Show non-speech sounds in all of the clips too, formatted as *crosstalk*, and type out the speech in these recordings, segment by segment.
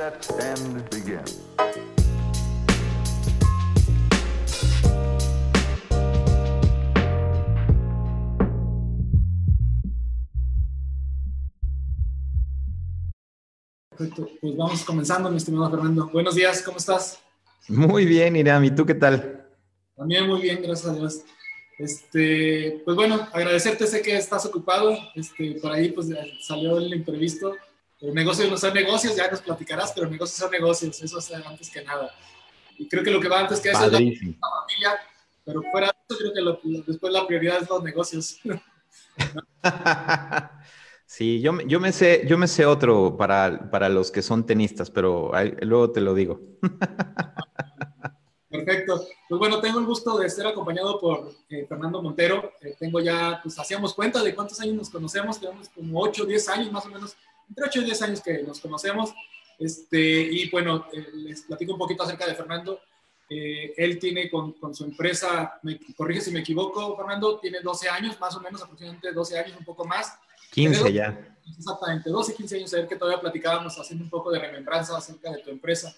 set and begin. Perfecto, pues vamos comenzando, mi estimado Fernando. Buenos días, ¿cómo estás? Muy bien, Iram, ¿y tú qué tal? También muy bien, gracias a Dios. Este, pues bueno, agradecerte, sé que estás ocupado, este, por ahí pues salió el imprevisto. El negocio no son negocios, ya nos platicarás, pero negocios son negocios, eso es antes que nada. Y creo que lo que va antes que eso es la, familia, pero fuera de eso creo que lo- después la prioridad es los negocios. *laughs* Sí, yo, me- yo, me sé, yo me sé otro para, para los que son tenistas, pero ahí- luego te lo digo. *laughs* Perfecto. Pues bueno, tengo el gusto de ser acompañado por eh, Fernando Montero. Eh, tengo ya, pues hacíamos cuenta de cuántos años nos conocemos, tenemos como 8 o 10 años más o menos, entre 8 y 10 años que nos conocemos. Este, y bueno, eh, les platico un poquito acerca de Fernando. Eh, él tiene con, con su empresa, me corrige si me equivoco, Fernando, tiene 12 años, más o menos aproximadamente 12 años, un poco más. 15 ya. Exactamente, 12, 15 años, a ver que todavía platicábamos haciendo un poco de remembranza acerca de tu empresa.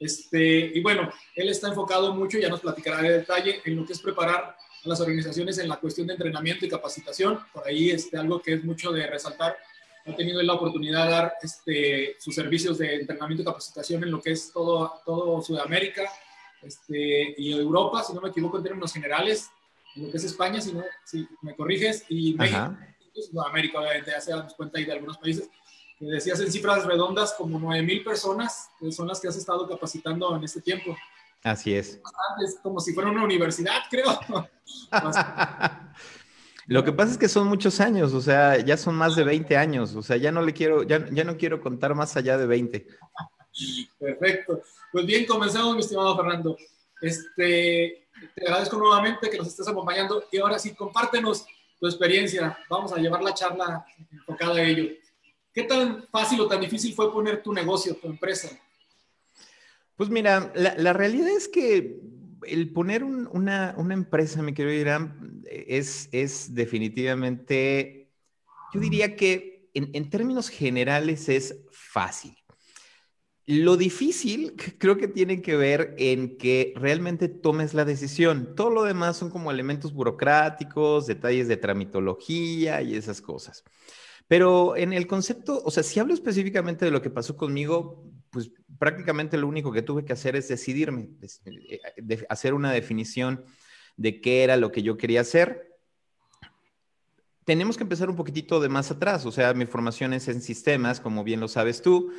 Este, y bueno, él está enfocado mucho, ya nos platicará de detalle, en lo que es preparar a las organizaciones en la cuestión de entrenamiento y capacitación. Por ahí este, algo que es mucho de resaltar. Ha tenido la oportunidad de dar este, sus servicios de entrenamiento y capacitación en lo que es todo, todo Sudamérica este, y Europa, si no me equivoco en términos generales, en lo que es España, si, no, si me corriges, y México. Ajá. Sudamérica, obviamente, ya se damos cuenta ahí de algunos países, que decías en cifras redondas como 9 mil personas, que son las que has estado capacitando en este tiempo. Así es. Es como si fuera una universidad, creo. *laughs* Lo que pasa es que son muchos años, o sea, ya son más de 20 años, o sea, ya no le quiero, ya, ya no quiero contar más allá de 20. Perfecto. Pues bien, comenzamos, mi estimado Fernando. Este, te agradezco nuevamente que nos estés acompañando y ahora sí, compártenos tu experiencia. Vamos a llevar la charla enfocada a ello. ¿Qué tan fácil o tan difícil fue poner tu negocio, tu empresa? Pues mira, la, la realidad es que el poner un- una, una empresa, mi querido Irán, es, es definitivamente, yo diría que en, en términos generales es fácil. Lo difícil *laughs* creo que tiene que ver en que realmente tomes la decisión. Todo lo demás son como elementos burocráticos, detalles de tramitología y esas cosas. Pero en el concepto, o sea, si hablo específicamente de lo que pasó conmigo, pues prácticamente lo único que tuve que hacer es decidirme, es- eh, de- hacer una definición de qué era lo que yo quería hacer. Tenemos que empezar un poquitito de más atrás, o sea, mi formación es en sistemas, como bien lo sabes tú,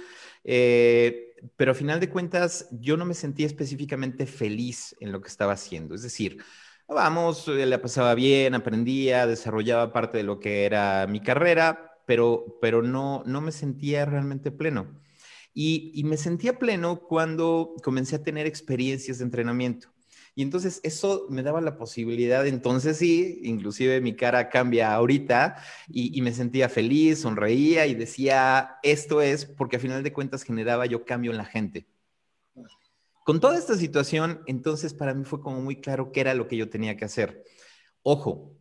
eh, pero a final de cuentas yo no me sentía específicamente feliz en lo que estaba haciendo. Es decir, vamos, eh, la pasaba bien, aprendía, desarrollaba parte de lo que era mi carrera, pero, pero no, no me sentía realmente pleno. Y, me sentía pleno cuando comencé a tener experiencias de entrenamiento. Y entonces eso me daba la posibilidad, entonces sí, inclusive mi cara cambia ahorita y, y me sentía feliz, sonreía y decía, esto es porque a final de cuentas generaba yo cambio en la gente. Con toda esta situación, entonces para mí fue como muy claro qué era lo que yo tenía que hacer. Ojo,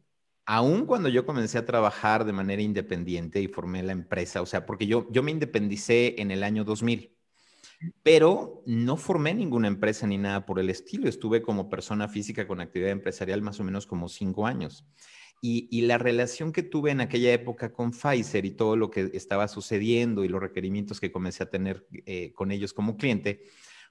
aún cuando yo comencé a trabajar de manera independiente y formé la empresa, o sea, porque yo, yo me independicé en el año 2000, pero no formé ninguna empresa ni nada por el estilo. Estuve como persona física con actividad empresarial más o menos como cinco años. Y, y, la relación que tuve en aquella época con Pfizer y todo lo que estaba sucediendo y los requerimientos que comencé a tener eh, con ellos como cliente,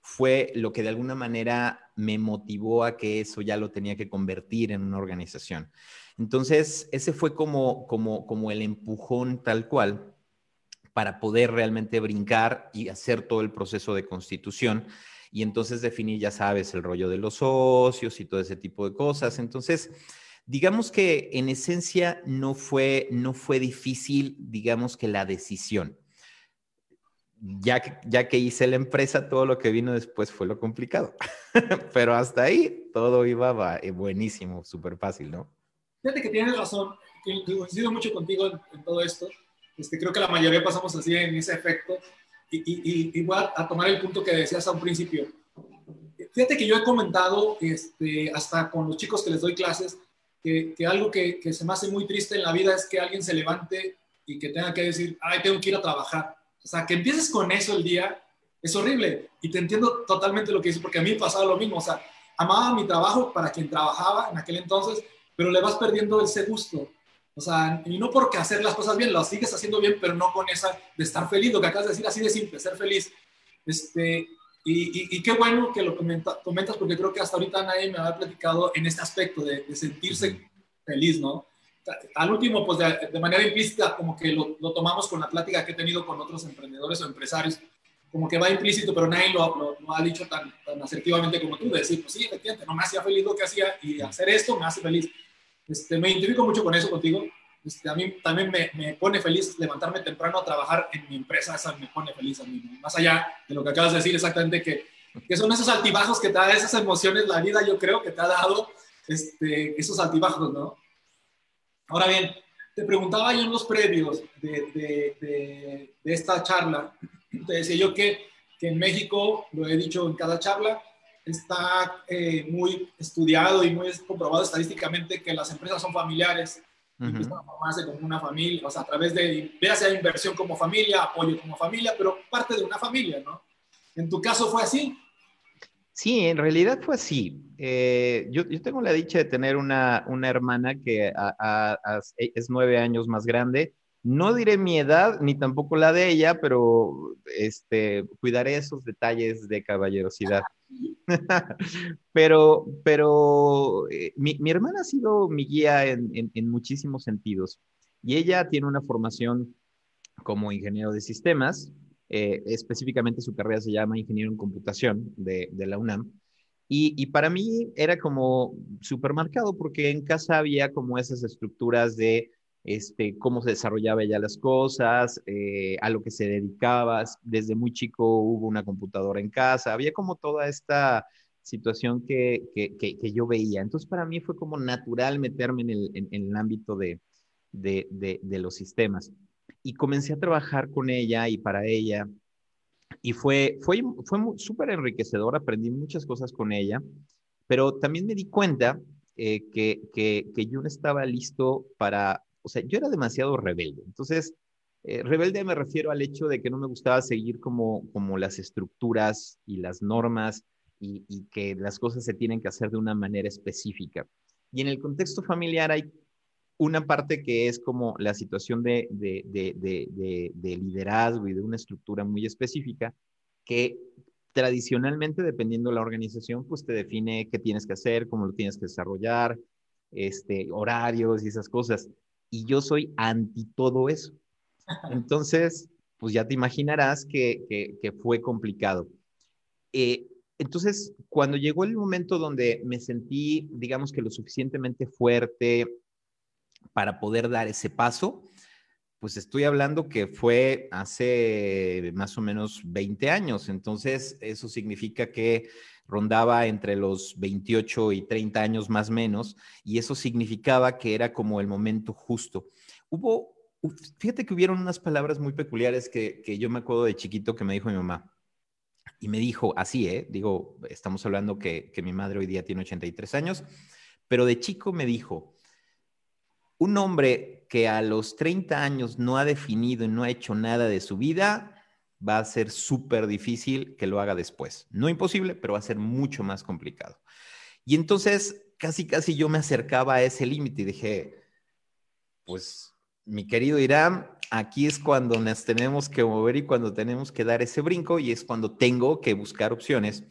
fue lo que de alguna manera me motivó a que eso ya lo tenía que convertir en una organización. Entonces, ese fue como, como, como el empujón tal cual para poder realmente brincar y hacer todo el proceso de constitución y entonces definir, ya sabes, el rollo de los socios y todo ese tipo de cosas. Entonces, digamos que en esencia no fue, no fue difícil, digamos que la decisión. Ya que, ya que hice la empresa, todo lo que vino después fue lo complicado. *laughs* Pero hasta ahí todo iba buenísimo, súper fácil, ¿no? Fíjate que tienes razón, coincido mucho contigo en, en todo esto. Este, creo que la mayoría pasamos así en ese efecto. Y, y, y voy a, a, tomar el punto que decías a un principio. Fíjate que yo he comentado, este, hasta con los chicos que les doy clases, que, que algo que, que, se me hace muy triste en la vida es que alguien se levante y que tenga que decir, ay, tengo que ir a trabajar. O sea, que empieces con eso el día, es horrible. Y te entiendo totalmente lo que dices, porque a mí pasaba lo mismo. O sea, amaba mi trabajo para quien trabajaba en aquel entonces, pero le vas perdiendo ese gusto. O sea, y no porque hacer las cosas bien, las sigues haciendo bien, pero no con esa de estar feliz, lo que acabas de decir así de simple, ser feliz. Este, y, y, qué bueno que lo comenta, comentas, porque creo que hasta ahorita nadie me había platicado en este aspecto de, de sentirse feliz, ¿no? Al último, pues de, de manera implícita, como que lo, lo, tomamos con la plática que he tenido con otros emprendedores o empresarios, como que va implícito, pero nadie lo, lo, ha dicho tan, tan, asertivamente como tú, de decir, pues sí, efectivamente, no me hacía feliz lo que hacía y hacer esto me hace feliz. Este, me identifico mucho con eso contigo. Este, a mí también me, me, pone feliz levantarme temprano a trabajar en mi empresa, esa me pone feliz a mí. Más allá de lo que acabas de decir exactamente, que, que son esos altibajos que te da esas emociones, la vida yo creo que te ha dado este, esos altibajos, ¿no? Ahora bien, te preguntaba yo en los previos de, de, de, de esta charla, te decía yo que, que, en México, lo he dicho en cada charla, está eh, muy estudiado y muy comprobado estadísticamente que las empresas son familiares, uh -huh. empiezan a formarse como una familia, o sea, a través de, sea inversión como familia, apoyo como familia, pero parte de una familia, ¿no? ¿En tu caso fue así? Sí, en realidad fue así. Eh, yo, yo, tengo la dicha de tener una, una hermana que a, a, a, es nueve años más grande no diré mi edad ni tampoco la de ella, pero este, cuidaré esos detalles de caballerosidad. *laughs* pero pero eh, mi, mi, hermana ha sido mi guía en, en, muchísimos sentidos y ella tiene una formación como ingeniero de sistemas, eh, específicamente su carrera se llama ingeniero en computación de, de la UNAM. Y, y, para mí era como supermercado porque en casa había como esas estructuras de este, cómo se desarrollaba ella las cosas, eh, a lo que se dedicaba. Desde muy chico hubo una computadora en casa, había como toda esta situación que, que, que, yo veía. Entonces para mí fue como natural meterme en el, en, el ámbito de, de, de, los sistemas. Y comencé a trabajar con ella y para ella. Y fue, fue, fue súper enriquecedor, aprendí muchas cosas con ella, pero también me di cuenta eh, que, que yo no estaba listo para, o sea, yo era demasiado rebelde. Entonces, eh, rebelde me refiero al hecho de que no me gustaba seguir como, como las estructuras y las normas y, y, que las cosas se tienen que hacer de una manera específica. Y en el contexto familiar hay una parte que es como la situación de, de, de, de liderazgo y de una estructura muy específica que tradicionalmente, dependiendo de la organización, pues te define qué tienes que hacer, cómo lo tienes que desarrollar, este, horarios y esas cosas y yo soy anti todo eso. Entonces, pues ya te imaginarás que, que, que fue complicado. Eh, entonces, cuando llegó el momento donde me sentí, digamos que lo suficientemente fuerte para poder dar ese paso, pues estoy hablando que fue hace más o menos 20 años. Entonces, eso significa que rondaba entre los 28 y 30 años más menos, y eso significaba que era como el momento justo. Hubo, fíjate que hubieron unas palabras muy peculiares que, que yo me acuerdo de chiquito que me dijo mi mamá. Y me dijo, así, ¿eh? Digo, estamos hablando que, que mi madre hoy día tiene 83 años, pero de chico me dijo, un hombre que a los 30 años no ha definido y no ha hecho nada de su vida, va a ser súper difícil que lo haga después. No imposible, pero va a ser mucho más complicado. Y entonces, casi, casi yo me acercaba a ese límite y dije, pues, mi querido Irán, aquí es cuando nos tenemos que mover y cuando tenemos que dar ese brinco y es cuando tengo que buscar opciones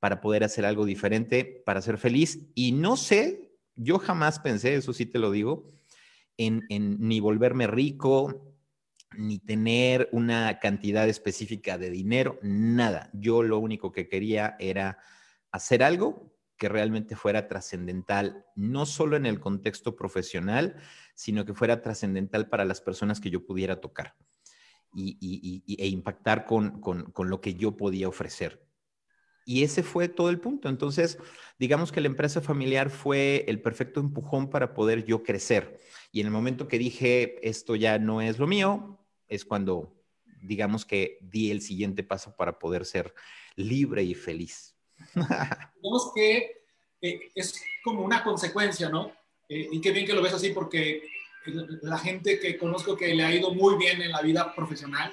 para poder hacer algo diferente, para ser feliz. Y no sé, yo jamás pensé, eso sí te lo digo, en, ni volverme rico, ni tener una cantidad específica de dinero, nada. Yo lo único que quería era hacer algo que realmente fuera trascendental, no solo en el contexto profesional, sino que fuera trascendental para las personas que yo pudiera tocar y, y, e impactar con, con, con lo que yo podía ofrecer. Y ese fue todo el punto. Entonces, digamos que la empresa familiar fue el perfecto empujón para poder yo crecer. Y en el momento que dije, esto ya no es lo mío, es cuando, digamos que di el siguiente paso para poder ser libre y feliz. *laughs* digamos que eh, es como una consecuencia, ¿no? Eh, y qué bien que lo ves así porque la gente que conozco que le ha ido muy bien en la vida profesional,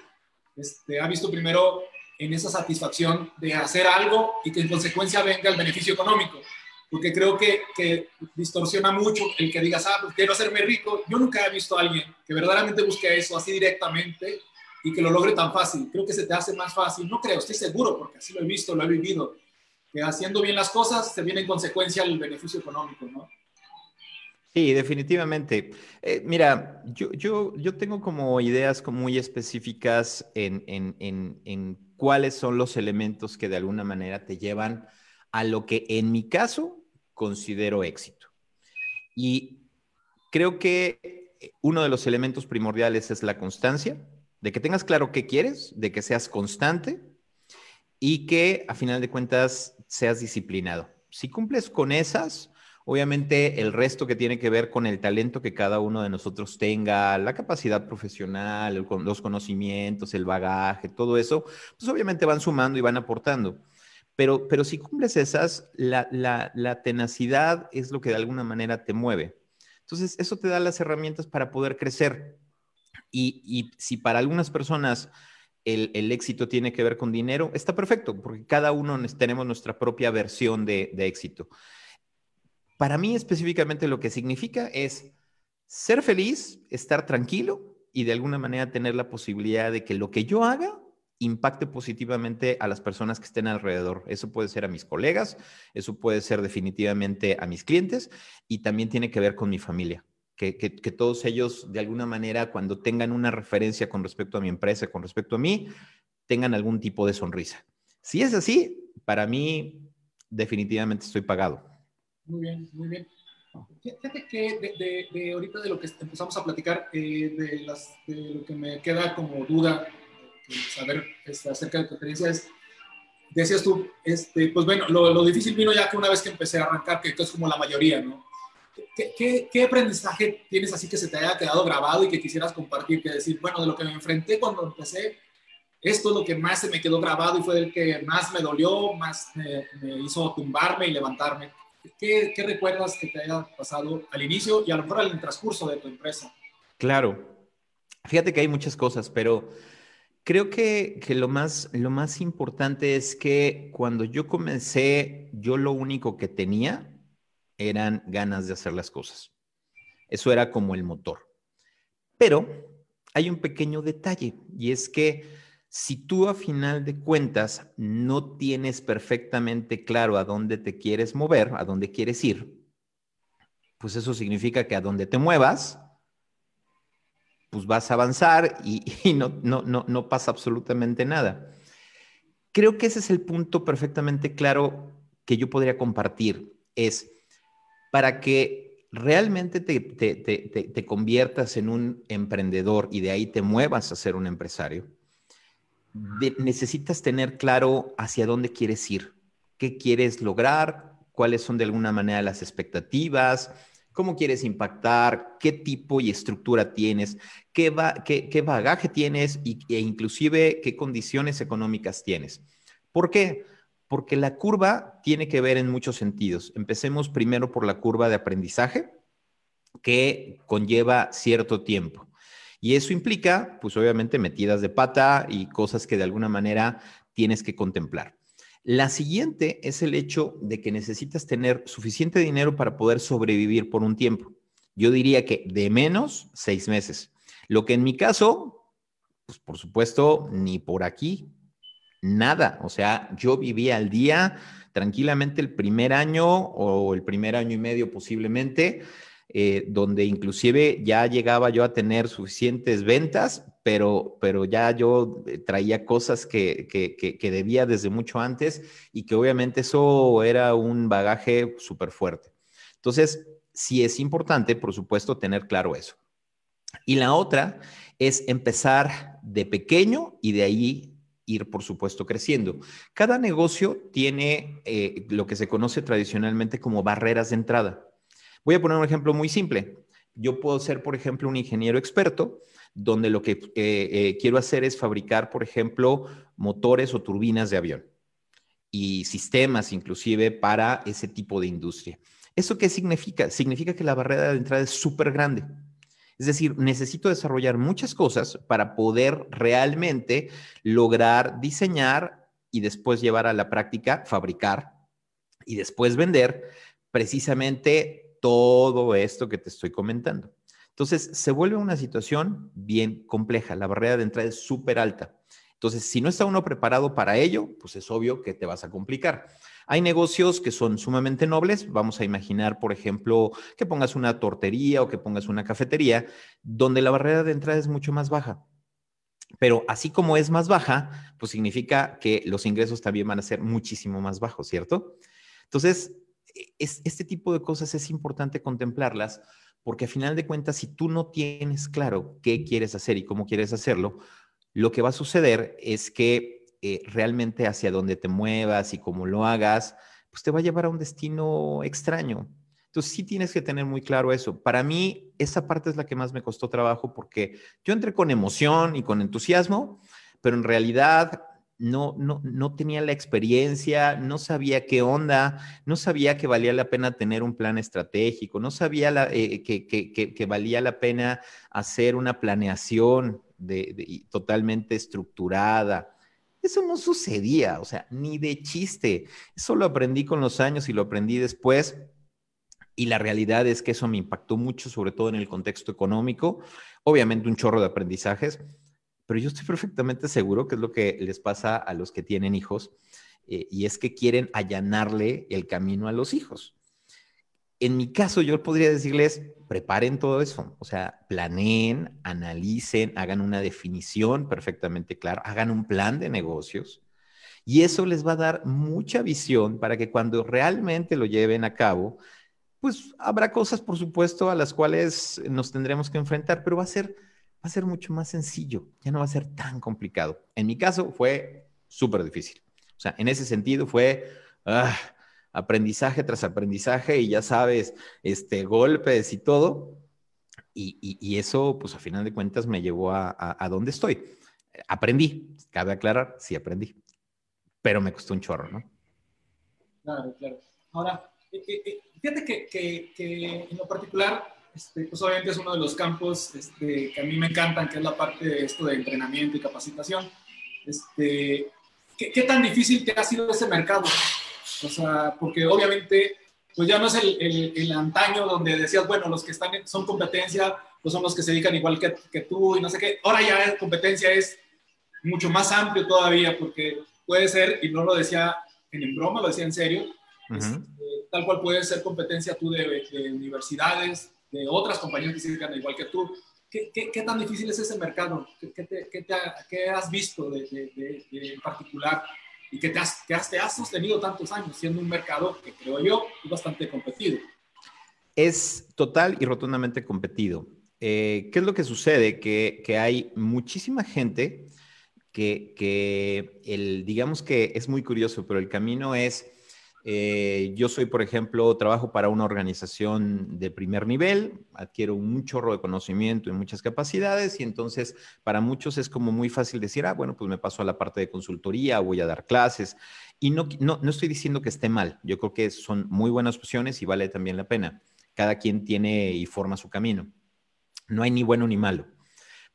este, ha visto primero en esa satisfacción de hacer algo y que en consecuencia venga el beneficio económico. Porque creo que, que distorsiona mucho el que digas, ah, pues quiero hacerme rico. Yo nunca he visto a alguien que verdaderamente busque eso así directamente y que lo logre tan fácil. Creo que se te hace más fácil. No creo, estoy seguro, porque así lo he visto, lo he vivido. Que haciendo bien las cosas se viene en consecuencia el beneficio económico, ¿no? Sí, definitivamente. Eh, mira, yo, yo, yo tengo como ideas muy específicas en, en, en, en, cuáles son los elementos que de alguna manera te llevan a lo que en mi caso considero éxito. Y creo que uno de los elementos primordiales es la constancia, de que tengas claro qué quieres, de que seas constante y que a final de cuentas seas disciplinado. Si cumples con esas, Obviamente el resto que tiene que ver con el talento que cada uno de nosotros tenga, la capacidad profesional, los conocimientos, el bagaje, todo eso, pues obviamente van sumando y van aportando. Pero, pero si cumples esas, la, la, tenacidad es lo que de alguna manera te mueve. Entonces, eso te da las herramientas para poder crecer. Y, y si para algunas personas el, éxito tiene que ver con dinero, está perfecto, porque cada uno tenemos nuestra propia versión de éxito. Para mí específicamente lo que significa es ser feliz, estar tranquilo y de alguna manera tener la posibilidad de que lo que yo haga impacte positivamente a las personas que estén alrededor. Eso puede ser a mis colegas, eso puede ser definitivamente a mis clientes y también tiene que ver con mi familia. Que, todos ellos, de alguna manera, cuando tengan una referencia con respecto a mi empresa, con respecto a mí, tengan algún tipo de sonrisa. Si es así, para mí, definitivamente estoy pagado. Muy bien, muy bien. Fíjate que de, de, ahorita de lo que empezamos a platicar, eh, de, las, de, lo que me queda como duda, saber este, acerca de tu experiencia es, decías tú, este, pues bueno, lo, lo, difícil vino ya que una vez que empecé a arrancar, que es como la mayoría, ¿no? ¿Qué, qué, qué aprendizaje tienes así que se te haya quedado grabado y que quisieras compartir? Que decir, bueno, de lo que me enfrenté cuando empecé, esto es lo que más se me quedó grabado y fue el que más me dolió, más me, me hizo tumbarme y levantarme. ¿Qué, recuerdas que te haya pasado al inicio y a lo mejor al transcurso de tu empresa? Claro. Fíjate que hay muchas cosas, pero creo que, lo, más, lo más importante es que cuando yo comencé, yo lo único que tenía eran ganas de hacer las cosas. Eso era como el motor. Pero hay un pequeño detalle y es que si tú a final de cuentas no tienes perfectamente claro a dónde te quieres mover, a dónde quieres ir, pues eso significa que a donde te muevas, pues vas a avanzar y, *laughs* no, pasa absolutamente nada. Creo que ese es el punto perfectamente claro que yo podría compartir. Es para que realmente te, te, te, te conviertas en un emprendedor y de ahí te muevas a ser un empresario necesitas tener claro hacia dónde quieres ir, qué quieres lograr, cuáles son de alguna manera las expectativas, cómo quieres impactar, qué tipo y estructura tienes, qué, qué, bagaje tienes y, e inclusive qué condiciones económicas tienes. ¿Por qué? Porque la curva tiene que ver en muchos sentidos. Empecemos primero por la curva de aprendizaje, que conlleva cierto tiempo. Y eso implica, pues obviamente, metidas de pata y cosas que de alguna manera tienes que contemplar. La siguiente es el hecho de que necesitas tener suficiente dinero para poder sobrevivir por un tiempo. Yo diría que de menos seis meses. Lo que en mi caso, pues por supuesto, ni por aquí, nada. O sea, yo vivía al día tranquilamente el primer año o el primer año y medio posiblemente eh, donde inclusive ya llegaba yo a tener suficientes ventas, pero, pero ya yo eh, traía cosas que, que, debía desde mucho antes y que obviamente eso era un bagaje súper fuerte. Entonces, sí es importante, por supuesto, tener claro eso. Y la otra es empezar de pequeño y de ahí ir, por supuesto, creciendo. Cada negocio tiene eh, lo que se conoce tradicionalmente como barreras de entrada. Voy a poner un ejemplo muy simple. Yo puedo ser, por ejemplo, un ingeniero experto, donde lo que eh, eh, quiero hacer es fabricar, por ejemplo, motores o turbinas de avión y sistemas inclusive para ese tipo de industria. ¿Eso qué significa? Significa que la barrera de entrada es súper grande. Es decir, necesito desarrollar muchas cosas para poder realmente lograr diseñar y después llevar a la práctica, fabricar y después vender precisamente todo esto que te estoy comentando. Entonces, se vuelve una situación bien compleja. La barrera de entrada es súper alta. Entonces, si no está uno preparado para ello, pues es obvio que te vas a complicar. Hay negocios que son sumamente nobles. Vamos a imaginar, por ejemplo, que pongas una tortería o que pongas una cafetería, donde la barrera de entrada es mucho más baja. Pero así como es más baja, pues significa que los ingresos también van a ser muchísimo más bajos, ¿cierto? Entonces, es, este tipo de cosas es importante contemplarlas porque a final de cuentas, si tú no tienes claro qué quieres hacer y cómo quieres hacerlo, lo que va a suceder es que eh, realmente hacia donde te muevas y cómo lo hagas, pues te va a llevar a un destino extraño. Entonces sí tienes que tener muy claro eso. Para mí, esa parte es la que más me costó trabajo porque yo entré con emoción y con entusiasmo, pero en realidad no, no, no tenía la experiencia, no sabía qué onda, no sabía que valía la pena tener un plan estratégico, no sabía eh, que, que, valía la pena hacer una planeación de, totalmente estructurada. Eso no sucedía, o sea, ni de chiste. Eso lo aprendí con los años y lo aprendí después. Y la realidad es que eso me impactó mucho, sobre todo en el contexto económico. Obviamente un chorro de aprendizajes, pero yo estoy perfectamente seguro que es lo que les pasa a los que tienen hijos, eh, y es que quieren allanarle el camino a los hijos. En mi caso, yo podría decirles, preparen todo eso, o sea, planeen, analicen, hagan una definición perfectamente clara, hagan un plan de negocios y eso les va a dar mucha visión para que cuando realmente lo lleven a cabo, pues habrá cosas, por supuesto, a las cuales nos tendremos que enfrentar, pero va a ser, va a ser mucho más sencillo, ya no va a ser tan complicado. En mi caso fue súper difícil. O sea, en ese sentido fue... Ah, aprendizaje tras aprendizaje y ya sabes, este, golpes y todo. Y, eso, pues a final de cuentas, me llevó a, a, donde estoy. Aprendí, cabe aclarar, sí aprendí, pero me costó un chorro, ¿no? Claro, claro. Ahora, eh, eh, eh, fíjate que, que, en lo particular, este, pues obviamente es uno de los campos este, que a mí me encantan, que es la parte de esto de entrenamiento y capacitación. Este, ¿qué, ¿Qué tan difícil te ha sido ese mercado? O sea, porque obviamente, pues ya no es el, el, antaño donde decías, bueno, los que están son competencia, pues son los que se dedican igual que, que tú y no sé qué. Ahora ya competencia es mucho más amplio todavía, porque puede ser, y no lo decía en broma, lo decía en serio, este, tal cual puede ser competencia tú de, de, universidades, de otras compañías que se dedican igual que tú. ¿Qué, qué, qué tan difícil es ese mercado? ¿Qué, te, qué has visto de, de, en particular y que te has, que has, te has sostenido tantos años siendo un mercado que creo yo es bastante competido. Es total y rotundamente competido. Eh, ¿Qué es lo que sucede? Que, que hay muchísima gente que, que el, digamos que es muy curioso, pero el camino es eh, yo soy, por ejemplo, trabajo para una organización de primer nivel, adquiero un chorro de conocimiento y muchas capacidades y entonces para muchos es como muy fácil decir, ah, bueno, pues me paso a la parte de consultoría, voy a dar clases. Y no, no, no estoy diciendo que esté mal, yo creo que son muy buenas opciones y vale también la pena. Cada quien tiene y forma su camino. No hay ni bueno ni malo.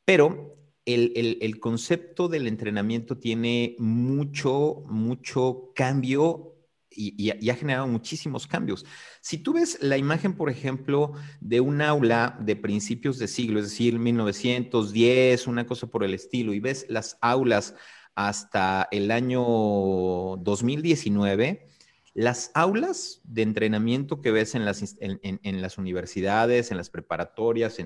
Pero el, el, el, concepto del entrenamiento tiene mucho, mucho cambio y, ha generado muchísimos cambios. Si tú ves la imagen, por ejemplo, de un aula de principios de siglo, es decir, 1910, una cosa por el estilo, y ves las aulas hasta el año 2019, las aulas de entrenamiento que ves en, las universidades, en las preparatorias,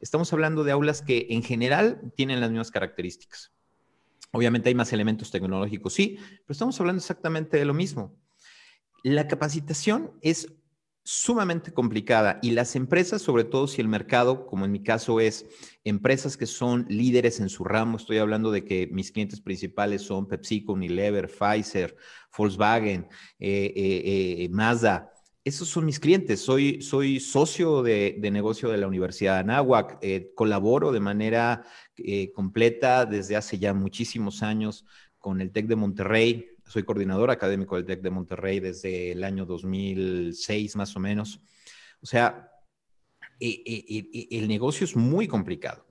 estamos hablando de aulas que en general tienen las mismas características. Obviamente hay más elementos tecnológicos, sí, pero estamos hablando exactamente de lo mismo. La capacitación es sumamente complicada y las empresas, sobre todo si el mercado, como en mi caso es empresas que son líderes en su ramo, estoy hablando de que mis clientes principales son PepsiCo, Unilever, Pfizer, Volkswagen, eh, eh, eh, Mazda. Esos son mis clientes. Soy, soy socio de, de negocio de la Universidad de Anáhuac. colaboro de manera completa desde hace ya muchísimos años con el TEC de Monterrey, soy coordinador académico del TEC de Monterrey desde el año 2006 más o menos. O sea, eh, eh, el negocio es muy complicado.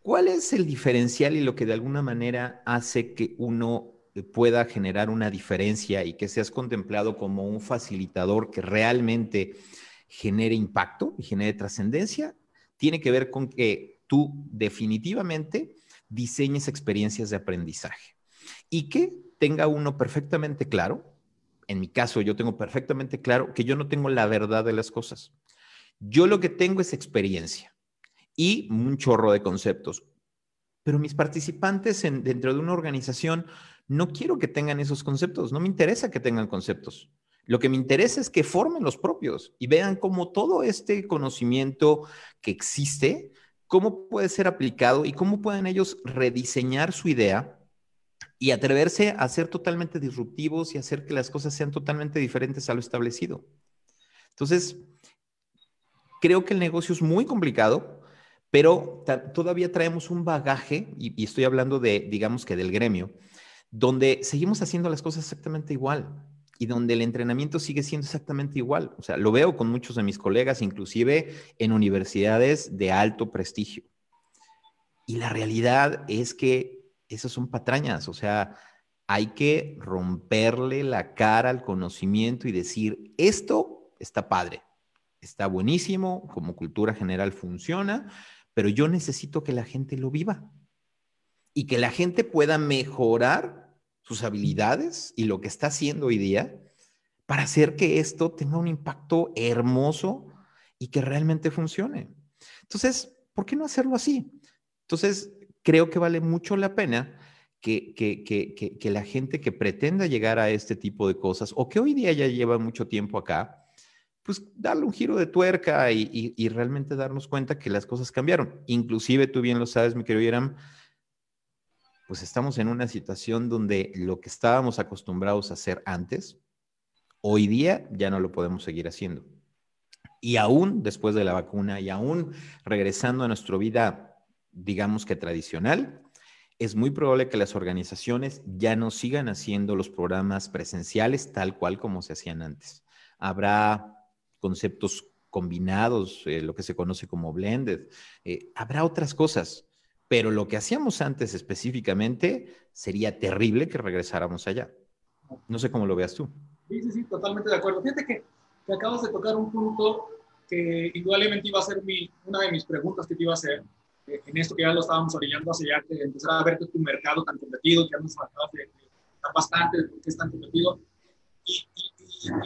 ¿Cuál es el diferencial y lo que de alguna manera hace que uno pueda generar una diferencia y que seas contemplado como un facilitador que realmente genere impacto y genere trascendencia? Tiene que ver con que tú definitivamente diseñes experiencias de aprendizaje y que tenga uno perfectamente claro, en mi caso yo tengo perfectamente claro que yo no tengo la verdad de las cosas. Yo lo que tengo es experiencia y un chorro de conceptos. Pero mis participantes dentro de una organización no quiero que tengan esos conceptos, no me interesa que tengan conceptos. Lo que me interesa es que formen los propios y vean cómo todo este conocimiento que existe, cómo puede ser aplicado y cómo pueden ellos rediseñar su idea y atreverse a ser totalmente disruptivos y hacer que las cosas sean totalmente diferentes a lo establecido. Entonces, creo que el negocio es muy complicado, pero todavía traemos un bagaje, y, estoy hablando de, digamos que del gremio, donde seguimos haciendo las cosas exactamente igual y donde el entrenamiento sigue siendo exactamente igual. O sea, lo veo con muchos de mis colegas, inclusive en universidades de alto prestigio. Y la realidad es que esas son patrañas, o sea, hay que romperle la cara al conocimiento y decir, esto está padre, está buenísimo, como cultura general funciona, pero yo necesito que la gente lo viva y que la gente pueda mejorar sus habilidades y lo que está haciendo hoy día para hacer que esto tenga un impacto hermoso y que realmente funcione. Entonces, ¿por qué no hacerlo así? Entonces, creo que vale mucho la pena que, que, la gente que pretenda llegar a este tipo de cosas o que hoy día ya lleva mucho tiempo acá, pues darle un giro de tuerca y, realmente darnos cuenta que las cosas cambiaron. Inclusive, tú bien lo sabes, mi querido Iram, pues estamos en una situación donde lo que estábamos acostumbrados a hacer antes, hoy día ya no lo podemos seguir haciendo. Y aún después de la vacuna y aún regresando a nuestra vida digamos que tradicional, es muy probable que las organizaciones ya no sigan haciendo los programas presenciales tal cual como se hacían antes. Habrá conceptos combinados, eh, lo que se conoce como blended, eh, habrá otras cosas, pero lo que hacíamos antes específicamente sería terrible que regresáramos allá. No sé cómo lo veas tú. Sí, sí, sí, totalmente de acuerdo. Fíjate que, acabas de tocar un punto que indudablemente iba a ser mi, una de mis preguntas que te iba a hacer en esto que ya lo estábamos orillando hacia que empezar a ver que tu mercado tan competido, que nos acabas de, bastante de es tan competido. Y,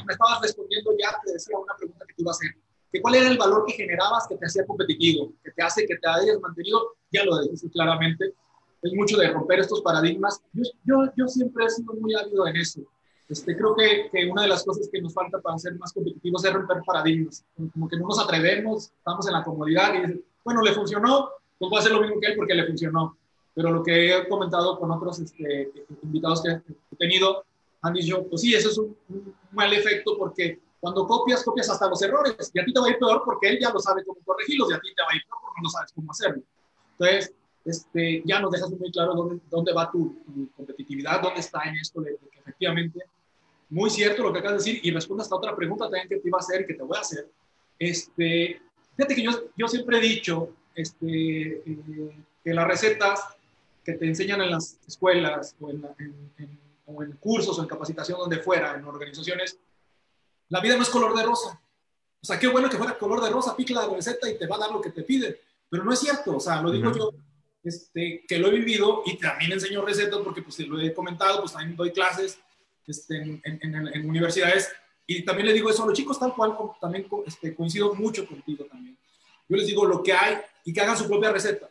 me estabas respondiendo ya, te decía una pregunta que te iba a hacer, que cuál era el valor que generabas que te hacía competitivo, que te hace que te hayas mantenido, ya lo dijiste claramente, es mucho de romper estos paradigmas. Yo, yo, yo siempre he sido muy ávido en eso. Este, creo que, que, una de las cosas que nos falta para ser más competitivos es romper paradigmas. Como que no nos atrevemos, estamos en la comodidad y bueno, le funcionó, voy a hacer lo mismo que él porque le funcionó. Pero lo que he comentado con otros este, invitados que he tenido, han dicho, pues sí, eso es un, mal efecto porque cuando copias, copias hasta los errores y a ti te va a ir peor porque él ya lo sabe cómo corregirlos y a ti te va a ir peor porque no sabes cómo hacerlo. Entonces, este, ya nos dejas muy claro dónde, dónde va tu, competitividad, dónde está en esto de, que efectivamente, muy cierto lo que acabas de decir y responde hasta otra pregunta también que te iba a hacer, que te voy a hacer. Este, fíjate que yo, yo siempre he dicho este, eh, que las recetas que te enseñan en las escuelas o en, o en, cursos o en capacitación donde fuera, en organizaciones, la vida no es color de rosa. O sea, qué bueno que fuera color de rosa, pica la receta y te va a dar lo que te pide. Pero no es cierto, o sea, lo digo yo, este, que lo he vivido y también enseño recetas porque pues lo he comentado, pues también doy clases este, en, en, universidades y también le digo eso a los chicos tal cual, también este, coincido mucho contigo también. Yo les digo lo que hay y que hagan su propia receta.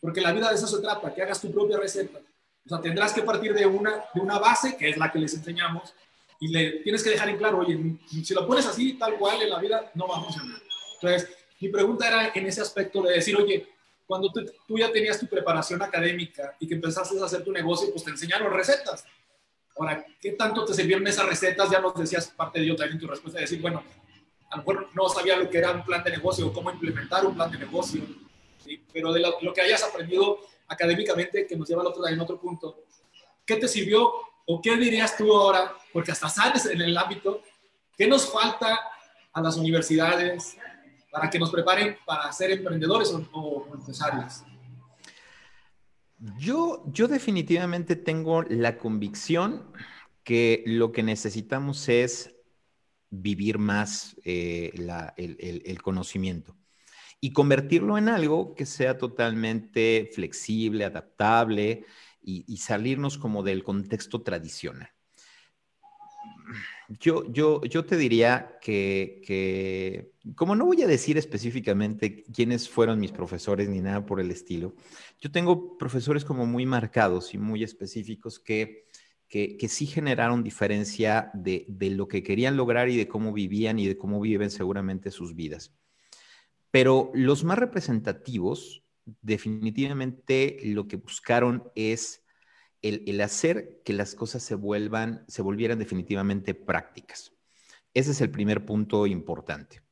Porque la vida de eso se trata, que hagas tu propia receta. O sea, tendrás que partir de una, de una base, que es la que les enseñamos, y le tienes que dejar en claro, oye, si lo pones así, tal cual en la vida, no va a funcionar. Entonces, mi pregunta era en ese aspecto de decir, oye, cuando tú, tú ya tenías tu preparación académica y que empezaste a hacer tu negocio, pues te enseñaron recetas. Ahora, ¿qué tanto te sirvieron esas recetas? Ya nos decías parte de ello también tu respuesta, de decir, bueno, a lo mejor no sabía lo que era un plan de negocio o cómo implementar un plan de negocio, pero de lo, que hayas aprendido académicamente, que nos lleva al otro, en otro punto, ¿qué te sirvió o qué dirías tú ahora? Porque hasta sabes en el ámbito, ¿qué nos falta a las universidades, para que nos preparen para ser emprendedores o, empresarios? Yo, yo definitivamente tengo la convicción que lo que necesitamos es vivir más eh, el, conocimiento y convertirlo en algo que sea totalmente flexible, adaptable y, salirnos como del contexto tradicional. Yo, yo, yo te diría que, que, como no voy a decir específicamente quiénes fueron mis profesores ni nada por el estilo, yo tengo profesores como muy marcados y muy específicos que que, sí generaron diferencia de, lo que querían lograr y de cómo vivían y de cómo viven seguramente sus vidas. Pero los más representativos, definitivamente lo que buscaron es el, hacer que las cosas se vuelvan, se volvieran definitivamente prácticas. Ese es el primer punto importante.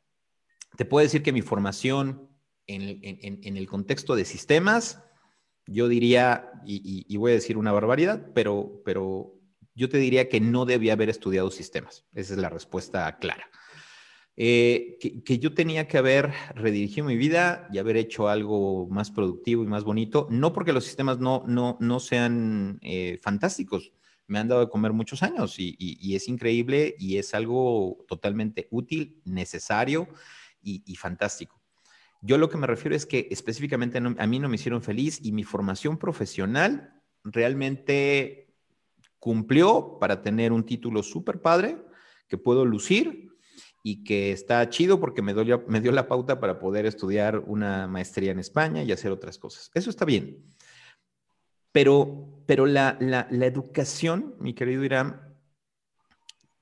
Te puedo decir que mi formación en el contexto de sistemas, yo diría, y, voy a decir una barbaridad, pero, pero yo te diría que no debía haber estudiado sistemas. Esa es la respuesta clara. Eh, que, yo tenía que haber redirigido mi vida y haber hecho algo más productivo y más bonito, no porque los sistemas no, no, no sean eh, fantásticos, me han dado de comer muchos años y, y, es increíble y es algo totalmente útil, necesario y fantástico. Yo lo que me refiero es que específicamente a mí no me hicieron feliz y mi formación profesional realmente cumplió para tener un título súper padre que puedo lucir y que está chido porque me dio, me dio la pauta para poder estudiar una maestría en España y hacer otras cosas. Eso está bien. Pero, pero la, la, la educación, mi querido Irán,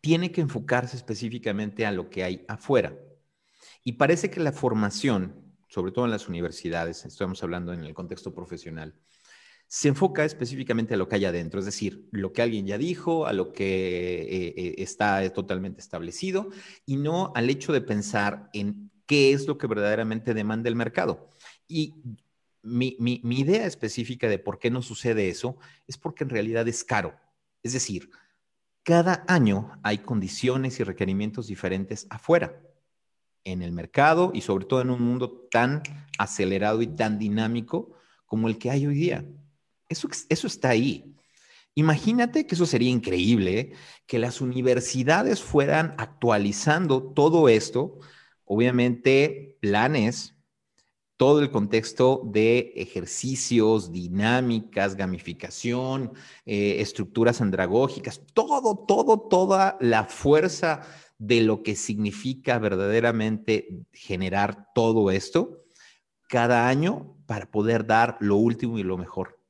tiene que enfocarse específicamente a lo que hay afuera. Y parece que la formación sobre todo en las universidades, estamos hablando en el contexto profesional, se enfoca específicamente a lo que hay adentro, es decir, lo que alguien ya dijo, a lo que eh, eh, está totalmente establecido, y no al hecho de pensar en qué es lo que verdaderamente demanda el mercado. Y mi, mi idea específica de por qué no sucede eso es porque en realidad es caro. Es decir, cada año hay condiciones y requerimientos diferentes afuera en el mercado y sobre todo en un mundo tan acelerado y tan dinámico como el que hay hoy día. Eso, eso está ahí. Imagínate que eso sería increíble, ¿eh? que las universidades fueran actualizando todo esto, obviamente planes, todo el contexto de ejercicios, dinámicas, gamificación, eh, estructuras andragógicas, todo, todo, toda la fuerza de lo que significa verdaderamente generar todo esto cada año para poder dar lo último y lo mejor.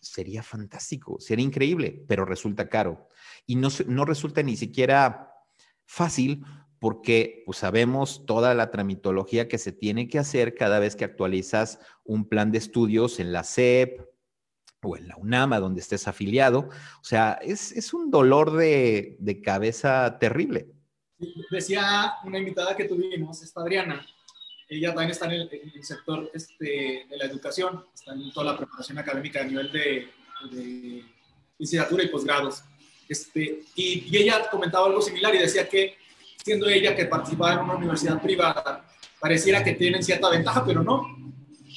Sería fantástico, sería increíble, pero resulta caro. Y no, no resulta ni siquiera fácil porque pues, sabemos toda la tramitología que se tiene que hacer cada vez que actualizas un plan de estudios en la SEP, o en la UNAMA, donde estés afiliado. O sea, es, un dolor de, cabeza terrible. Decía una invitada que tuvimos, esta Adriana, ella también está en el, sector este, de la educación, está en toda la preparación académica a nivel de, de licenciatura y posgrados. Este, y, y, ella comentaba algo similar y decía que siendo ella que participaba en una universidad privada, pareciera que tienen cierta ventaja, pero no.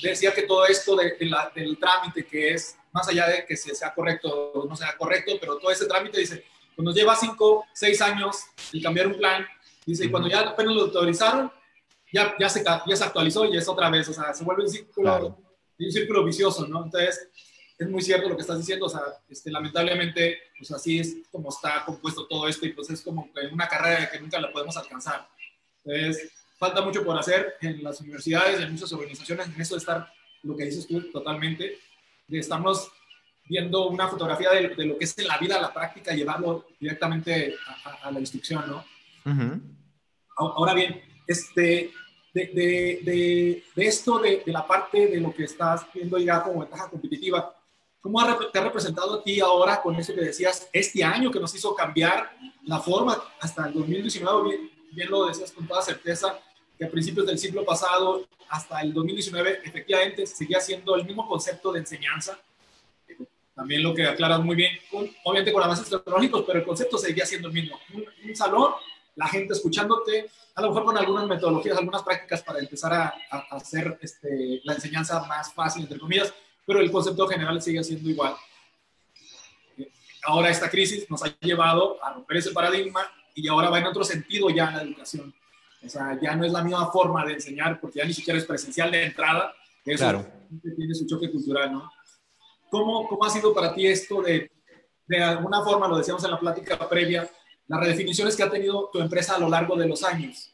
Decía que todo esto del trámite que es más allá de que sea correcto o no sea correcto, pero todo ese trámite dice, pues nos lleva cinco, seis años el cambiar un plan, dice, y cuando ya apenas lo autorizaron, ya, ya, se, ya se actualizó y es otra vez, o sea, se vuelve un círculo, un círculo vicioso, ¿no? Entonces, es muy cierto lo que estás diciendo, o sea, este, lamentablemente, pues así es como está compuesto todo esto y pues es como una carrera que nunca la podemos alcanzar. Entonces, falta mucho por hacer en las universidades y en muchas organizaciones en eso de estar, lo que dices tú totalmente, de estarnos viendo una fotografía de, lo que es en la vida, la práctica, llevarlo directamente a, la instrucción, ¿no? Ahora bien, este, de, de, esto, de, la parte de lo que estás viendo ya como ventaja competitiva, ¿cómo te ha representado a ti ahora con eso que decías, este año que nos hizo cambiar la forma hasta el 2019, bien, bien lo decías con toda certeza, que a principios del siglo pasado hasta el 2019 efectivamente seguía siendo el mismo concepto de enseñanza. También lo que aclaras muy bien, obviamente con avances tecnológicos, pero el concepto seguía siendo el mismo. Un, salón la gente escuchándote, a lo mejor con algunas metodologías, algunas prácticas para empezar a, hacer este, la enseñanza más fácil, entre comillas, pero el concepto general sigue siendo igual. Ahora esta crisis nos ha llevado a romper ese paradigma y ahora va en otro sentido ya la educación. O sea, ya no es la misma forma de enseñar porque ya ni siquiera es presencial de entrada. Eso claro. tiene su choque cultural, ¿no? ¿Cómo, ¿Cómo ha sido para ti esto de, de alguna forma, lo decíamos en la plática previa, las redefiniciones que ha tenido tu empresa a lo largo de los años?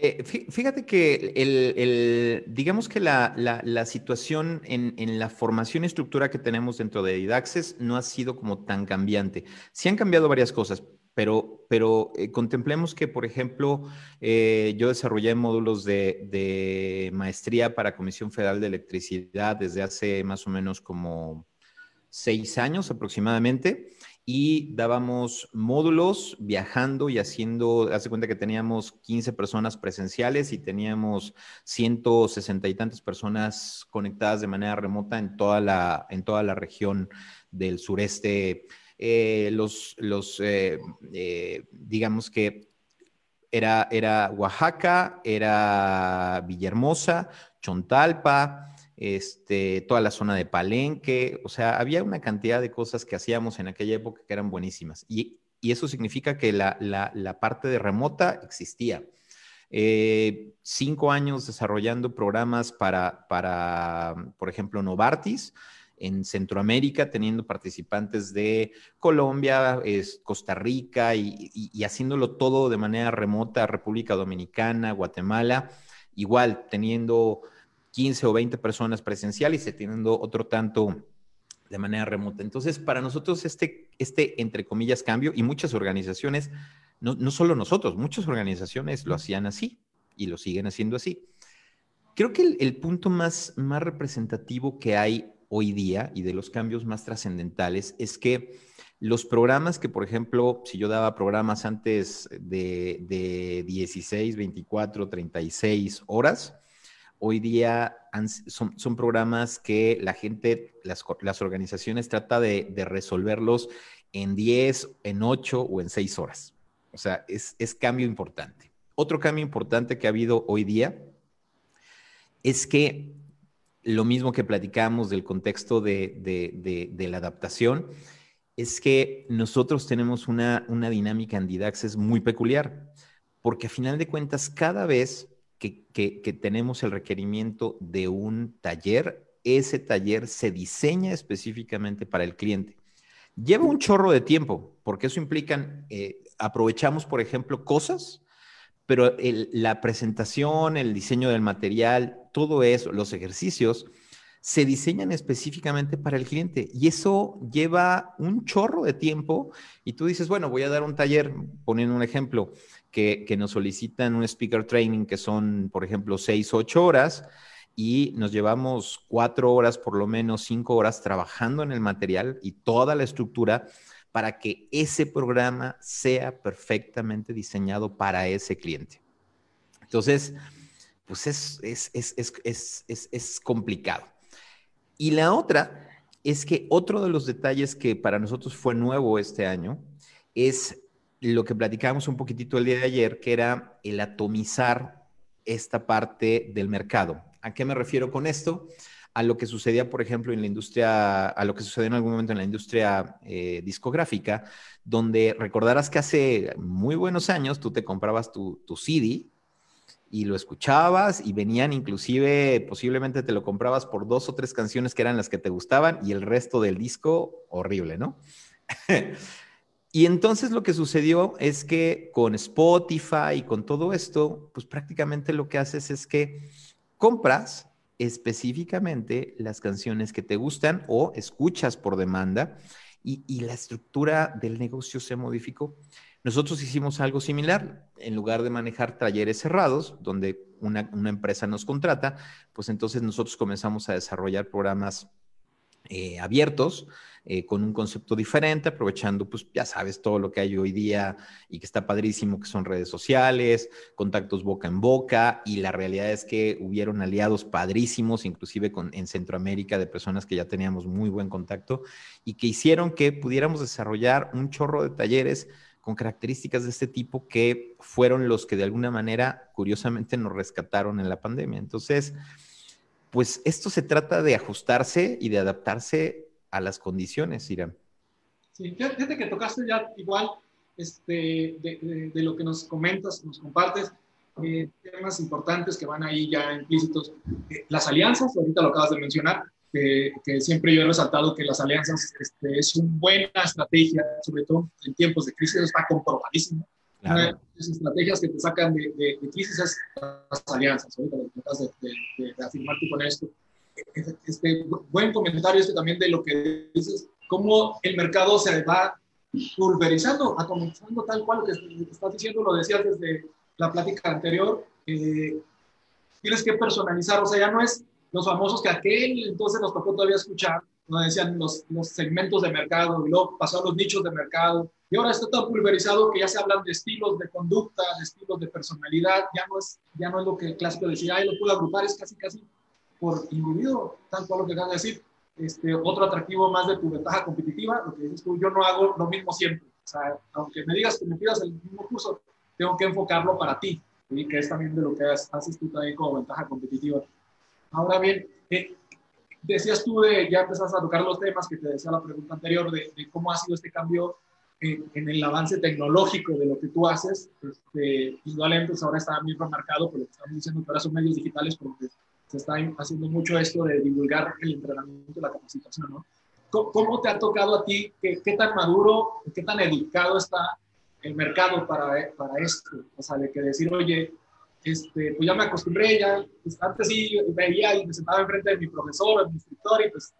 Eh, fíjate que el, digamos que la, la, situación en, en, la formación y estructura que tenemos dentro de Didaxes no ha sido como tan cambiante. Sí han cambiado varias cosas, pero, pero eh, contemplemos que, por ejemplo, eh, yo desarrollé módulos de, maestría para Comisión Federal de Electricidad desde hace más o menos como seis años aproximadamente y dábamos módulos viajando y haciendo, hace cuenta que teníamos 15 personas presenciales y teníamos 160 y tantas personas conectadas de manera remota en toda la, en toda la región del sureste. Eh, los, los eh, eh, digamos que era, era Oaxaca, era Villahermosa, Chontalpa, este, toda la zona de Palenque, o sea, había una cantidad de cosas que hacíamos en aquella época que eran buenísimas. Y, eso significa que la, parte de remota existía. Cinco años desarrollando programas para, para, por ejemplo, Novartis en Centroamérica, teniendo participantes de Colombia, Costa Rica y, haciéndolo todo de manera remota, República Dominicana, Guatemala, igual teniendo 15 o 20 personas presenciales y teniendo otro tanto de manera remota. Entonces, para nosotros este, este entre comillas, cambio y muchas organizaciones, no, no solo nosotros, muchas organizaciones lo hacían así y lo siguen haciendo así. Creo que el, punto más, más representativo que hay hoy día y de los cambios más trascendentales es que los programas que, por ejemplo, si yo daba programas antes de, de 16, 24, 36 horas, hoy día son, programas que la gente, las, organizaciones trata de, resolverlos en 10, en 8 o en 6 horas. O sea, es, cambio importante. Otro cambio importante que ha habido hoy día es que lo mismo que platicamos del contexto de, la adaptación, es que nosotros tenemos una, una dinámica en Didaxes muy peculiar, porque a final de cuentas cada vez que, tenemos el requerimiento de un taller, ese taller se diseña específicamente para el cliente. Lleva un chorro de tiempo, porque eso implica, eh, aprovechamos, por ejemplo, cosas, pero la presentación, el diseño del material, todo eso, los ejercicios, se diseñan específicamente para el cliente. Y eso lleva un chorro de tiempo. Y tú dices, bueno, voy a dar un taller, poniendo un ejemplo, que, nos solicitan un speaker training que son, por ejemplo, seis, ocho horas y nos llevamos cuatro horas, por lo menos cinco horas trabajando en el material y toda la estructura para que ese programa sea perfectamente diseñado para ese cliente. Entonces, pues es, es, es, es complicado. Y la otra es que otro de los detalles que para nosotros fue nuevo este año es lo que platicábamos un poquitito el día de ayer, que era el atomizar esta parte del mercado. ¿A qué me refiero con esto? A lo que sucedía, por ejemplo, en la industria, a lo que sucedió en algún momento en la industria eh, discográfica, donde recordarás que hace muy buenos años tú te comprabas tu, tu CD y lo escuchabas y venían inclusive, posiblemente te lo comprabas por dos o tres canciones que eran las que te gustaban y el resto del disco horrible, ¿no? *laughs* Y entonces lo que sucedió es que con Spotify y con todo esto, pues prácticamente lo que haces es que compras específicamente las canciones que te gustan o escuchas por demanda y, la estructura del negocio se modificó. Nosotros hicimos algo similar. En lugar de manejar talleres cerrados, donde una, una empresa nos contrata, pues entonces nosotros comenzamos a desarrollar programas eh, abiertos, eh, con un concepto diferente, aprovechando, pues ya sabes, todo lo que hay hoy día y que está padrísimo, que son redes sociales, contactos boca en boca, y la realidad es que hubieron aliados padrísimos, inclusive con, en Centroamérica, de personas que ya teníamos muy buen contacto y que hicieron que pudiéramos desarrollar un chorro de talleres con características de este tipo que fueron los que de alguna manera, curiosamente, nos rescataron en la pandemia. Entonces, pues esto se trata de ajustarse y de adaptarse a las condiciones, Irán. Sí, fíjate que tocaste ya igual este, de, lo que nos comentas, nos compartes, eh, temas importantes que van ahí ya implícitos. Eh, las alianzas, ahorita lo acabas de mencionar, que, siempre yo he resaltado que las alianzas este, es una buena estrategia, sobre todo en tiempos de crisis, está comprobadísimo. Una de las estrategias que te sacan de, crisis es las alianzas. Ahorita lo acabas de, afirmar tú con esto. Este, buen comentario este también de lo que dices, cómo el mercado se va pulverizando, comenzando tal cual lo que estás diciendo, lo decías desde la plática anterior, eh, tienes que personalizar, o sea, ya no es los famosos que aquel entonces nos tocó todavía escuchar, nos decían los, los segmentos de mercado, y luego pasó a los nichos de mercado, y ahora está tan pulverizado que ya se hablan de estilos de conducta, de estilos de personalidad, ya no es, ya no es lo que el clásico decía, ahí lo puedo agrupar, es casi, casi por individuo, tal cual lo que acabas de decir. Este, otro atractivo más de tu ventaja competitiva, lo que dices tú, yo no hago lo mismo siempre. O sea, aunque me digas que me pidas el mismo curso, tengo que enfocarlo para ti, y que es también de lo que haces tú también como ventaja competitiva. Ahora bien, eh, decías tú de, ya empezaste a tocar los temas que te decía la pregunta anterior, de, cómo ha sido este cambio en, el avance tecnológico de lo que tú haces. Este, indudablemente pues, ahora está muy remarcado por lo que estamos diciendo que ahora son medios digitales porque se está haciendo mucho esto de divulgar el entrenamiento la capacitación, ¿no? ¿Cómo, te ha tocado a ti? ¿Qué, qué tan maduro, qué tan educado está el mercado para, para esto? O sea, de que decir, oye, este, pues ya me acostumbré, ya, pues antes sí veía y me sentaba enfrente de mi profesor, de mi instructor, y pues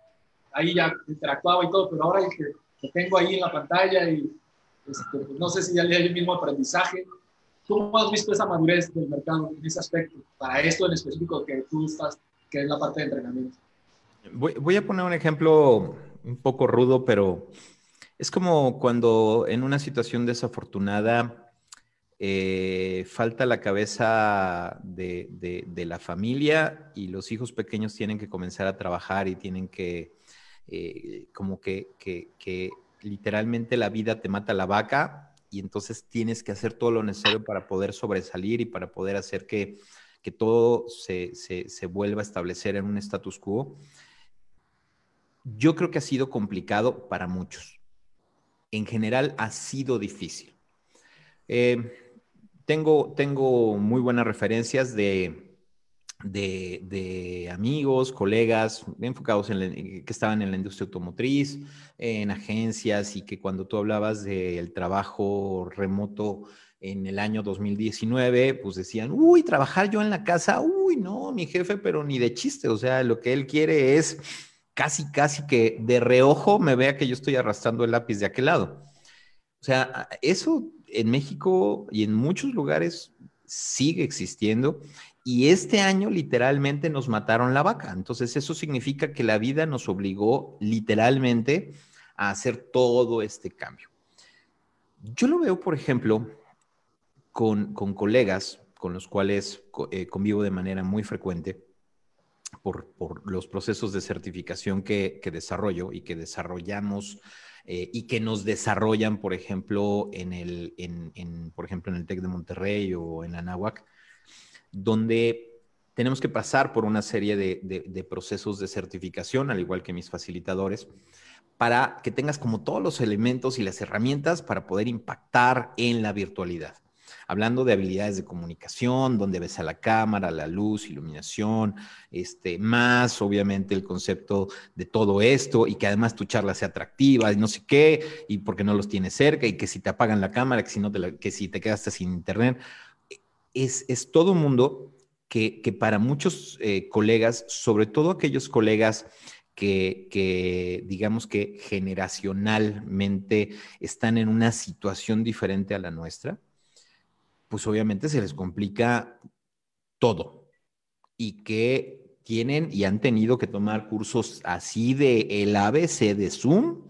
ahí ya interactuaba y todo, pero ahora que lo tengo ahí en la pantalla y este, pues no sé si ya le el mismo aprendizaje. ¿Cómo has visto esa madurez del mercado en ese aspecto, para esto en específico que tú estás, que es la parte de entrenamiento? Voy, a poner un ejemplo un poco rudo, pero es como cuando en una situación desafortunada eh, falta la cabeza de, la familia y los hijos pequeños tienen que comenzar a trabajar y tienen que, eh, como que, literalmente la vida te mata la vaca y entonces tienes que hacer todo lo necesario para poder sobresalir y para poder hacer que, todo se, se, vuelva a establecer en un status quo. Yo creo que ha sido complicado para muchos. En general ha sido difícil. Eh, tengo, tengo muy buenas referencias de, de, amigos, colegas enfocados en que estaban en la industria automotriz, en agencias y que cuando tú hablabas del trabajo remoto en el año 2019, pues decían, uy, trabajar yo en la casa, uy, no, mi jefe, pero ni de chiste, o sea, lo que él quiere es casi, casi que de reojo me vea que yo estoy arrastrando el lápiz de aquel lado. O sea, eso en México y en muchos lugares sigue existiendo y este año literalmente nos mataron la vaca. Entonces eso significa que la vida nos obligó literalmente a hacer todo este cambio. Yo lo veo, por ejemplo, con, colegas con los cuales eh, convivo de manera muy frecuente por, los procesos de certificación que, desarrollo y que desarrollamos eh, y que nos desarrollan, por ejemplo, en el, en, por ejemplo, en el TEC de Monterrey o en Anáhuac, donde tenemos que pasar por una serie de, procesos de certificación, al igual que mis facilitadores, para que tengas como todos los elementos y las herramientas para poder impactar en la virtualidad hablando de habilidades de comunicación, donde ves a la cámara, la luz, iluminación, este, más obviamente el concepto de todo esto y que además tu charla sea atractiva y no sé qué, y porque no los tienes cerca y que si te apagan la cámara, que si, no te que si te quedaste sin internet. Es, es todo un mundo que, que para muchos eh, colegas, sobre todo aquellos colegas que, que, digamos que generacionalmente están en una situación diferente a la nuestra, pues obviamente se les complica todo. Y que tienen y han tenido que tomar cursos así de el ABC de Zoom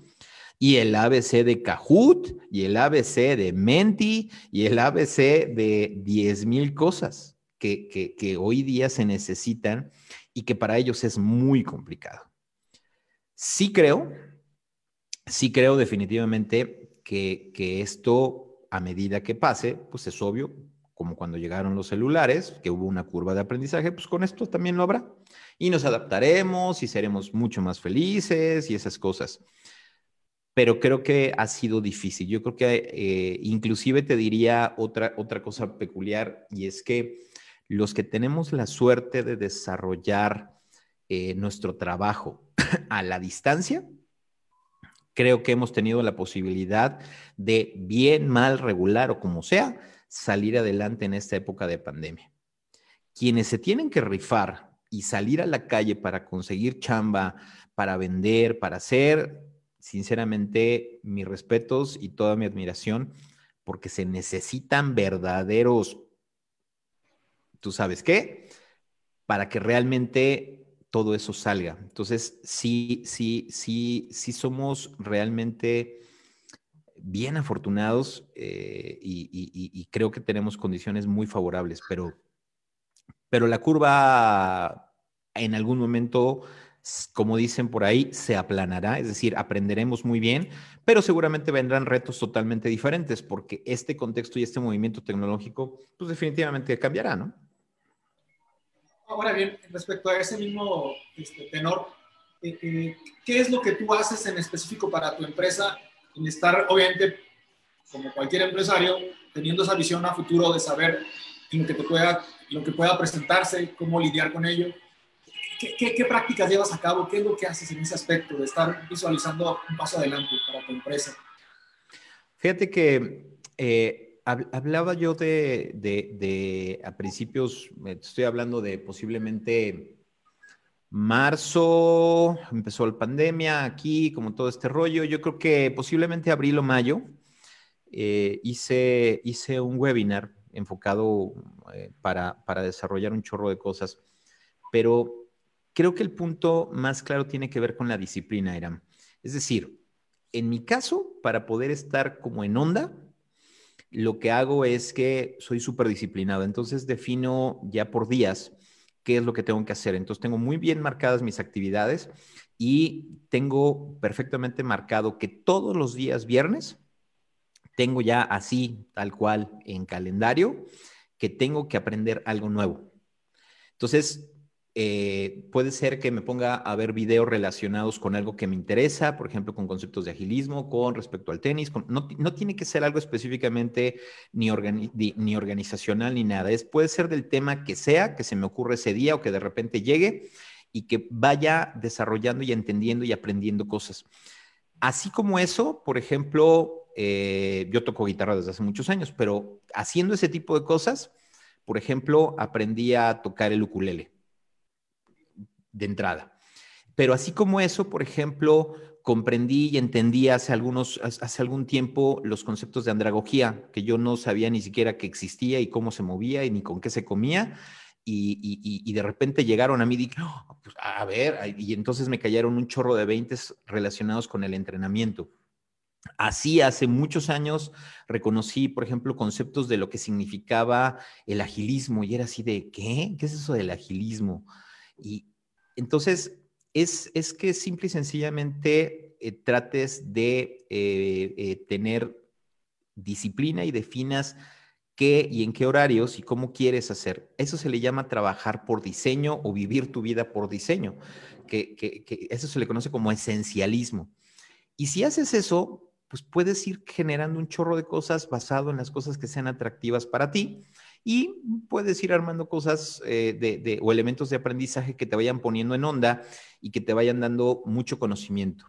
y el ABC de Kahoot y el ABC de Menti y el ABC de 10 mil cosas que, que, hoy día se necesitan y que para ellos es muy complicado. Sí creo, sí creo definitivamente que, que esto a medida que pase, pues es obvio, como cuando llegaron los celulares, que hubo una curva de aprendizaje, pues con esto también lo habrá. Y nos adaptaremos y seremos mucho más felices y esas cosas. Pero creo que ha sido difícil. Yo creo que eh, inclusive te diría otra, otra cosa peculiar y es que los que tenemos la suerte de desarrollar eh, nuestro trabajo *clears throat* a la distancia, creo que hemos tenido la posibilidad de bien, mal, regular o como sea, salir adelante en esta época de pandemia. Quienes se tienen que rifar y salir a la calle para conseguir chamba, para vender, para hacer, sinceramente, mis respetos y toda mi admiración, porque se necesitan verdaderos, tú sabes qué, para que realmente todo eso salga. Entonces, sí, sí, sí, sí somos realmente bien afortunados eh, y, creo que tenemos condiciones muy favorables, pero, pero la curva en algún momento, como dicen por ahí, se aplanará, es decir, aprenderemos muy bien, pero seguramente vendrán retos totalmente diferentes porque este contexto y este movimiento tecnológico, pues definitivamente cambiará, ¿no? Ahora bien, respecto a ese mismo este, tenor, eh, eh, ¿qué es lo que tú haces en específico para tu empresa en estar, obviamente, como cualquier empresario, teniendo esa visión a futuro de saber en lo que, te pueda, lo que pueda presentarse, cómo lidiar con ello. ¿Qué, qué, prácticas llevas a cabo? ¿Qué es lo que haces en ese aspecto de estar visualizando un paso adelante para tu empresa? Fíjate que eh, hablaba yo de, de, de, a principios, estoy hablando de posiblemente Marzo empezó la pandemia aquí, como todo este rollo. Yo creo que posiblemente abril o mayo eh, hice, hice un webinar enfocado eh, para, para desarrollar un chorro de cosas, pero creo que el punto más claro tiene que ver con la disciplina, Eram. Es decir, en mi caso, para poder estar como en onda, lo que hago es que soy súper disciplinado. Entonces defino ya por días qué es lo que tengo que hacer. Entonces tengo muy bien marcadas mis actividades y tengo perfectamente marcado que todos los días viernes tengo ya así, tal cual, en calendario, que tengo que aprender algo nuevo. Entonces, eh, puede ser que me ponga a ver videos relacionados con algo que me interesa, por ejemplo, con conceptos de agilismo, con respecto al tenis. no, tiene que ser algo específicamente ni, ni, organizacional ni nada. Es, puede ser del tema que sea, que se me ocurre ese día o que de repente llegue y que vaya desarrollando y entendiendo y aprendiendo cosas. Así como eso, por ejemplo, eh, yo toco guitarra desde hace muchos años, pero haciendo ese tipo de cosas, por ejemplo, aprendí a tocar el ukulele de entrada. Pero así como eso, por ejemplo, comprendí y entendí hace, algunos, hace algún tiempo los conceptos de andragogía, que yo no sabía ni siquiera que existía y cómo se movía y ni con qué se comía. Y, de repente llegaron a mí y dije, oh, pues, a ver, y entonces me cayeron un chorro de veintes relacionados con el entrenamiento. Así, hace muchos años reconocí, por ejemplo, conceptos de lo que significaba el agilismo y era así de, ¿qué? ¿Qué es eso del agilismo? Y, entonces, es, que simple y sencillamente eh, trates de eh, eh, tener disciplina y definas qué y en qué horarios y cómo quieres hacer. Eso se le llama trabajar por diseño o vivir tu vida por diseño, que, que eso se le conoce como esencialismo. Y si haces eso, pues puedes ir generando un chorro de cosas basado en las cosas que sean atractivas para ti y puedes ir armando cosas eh, de, o elementos de aprendizaje que te vayan poniendo en onda y que te vayan dando mucho conocimiento.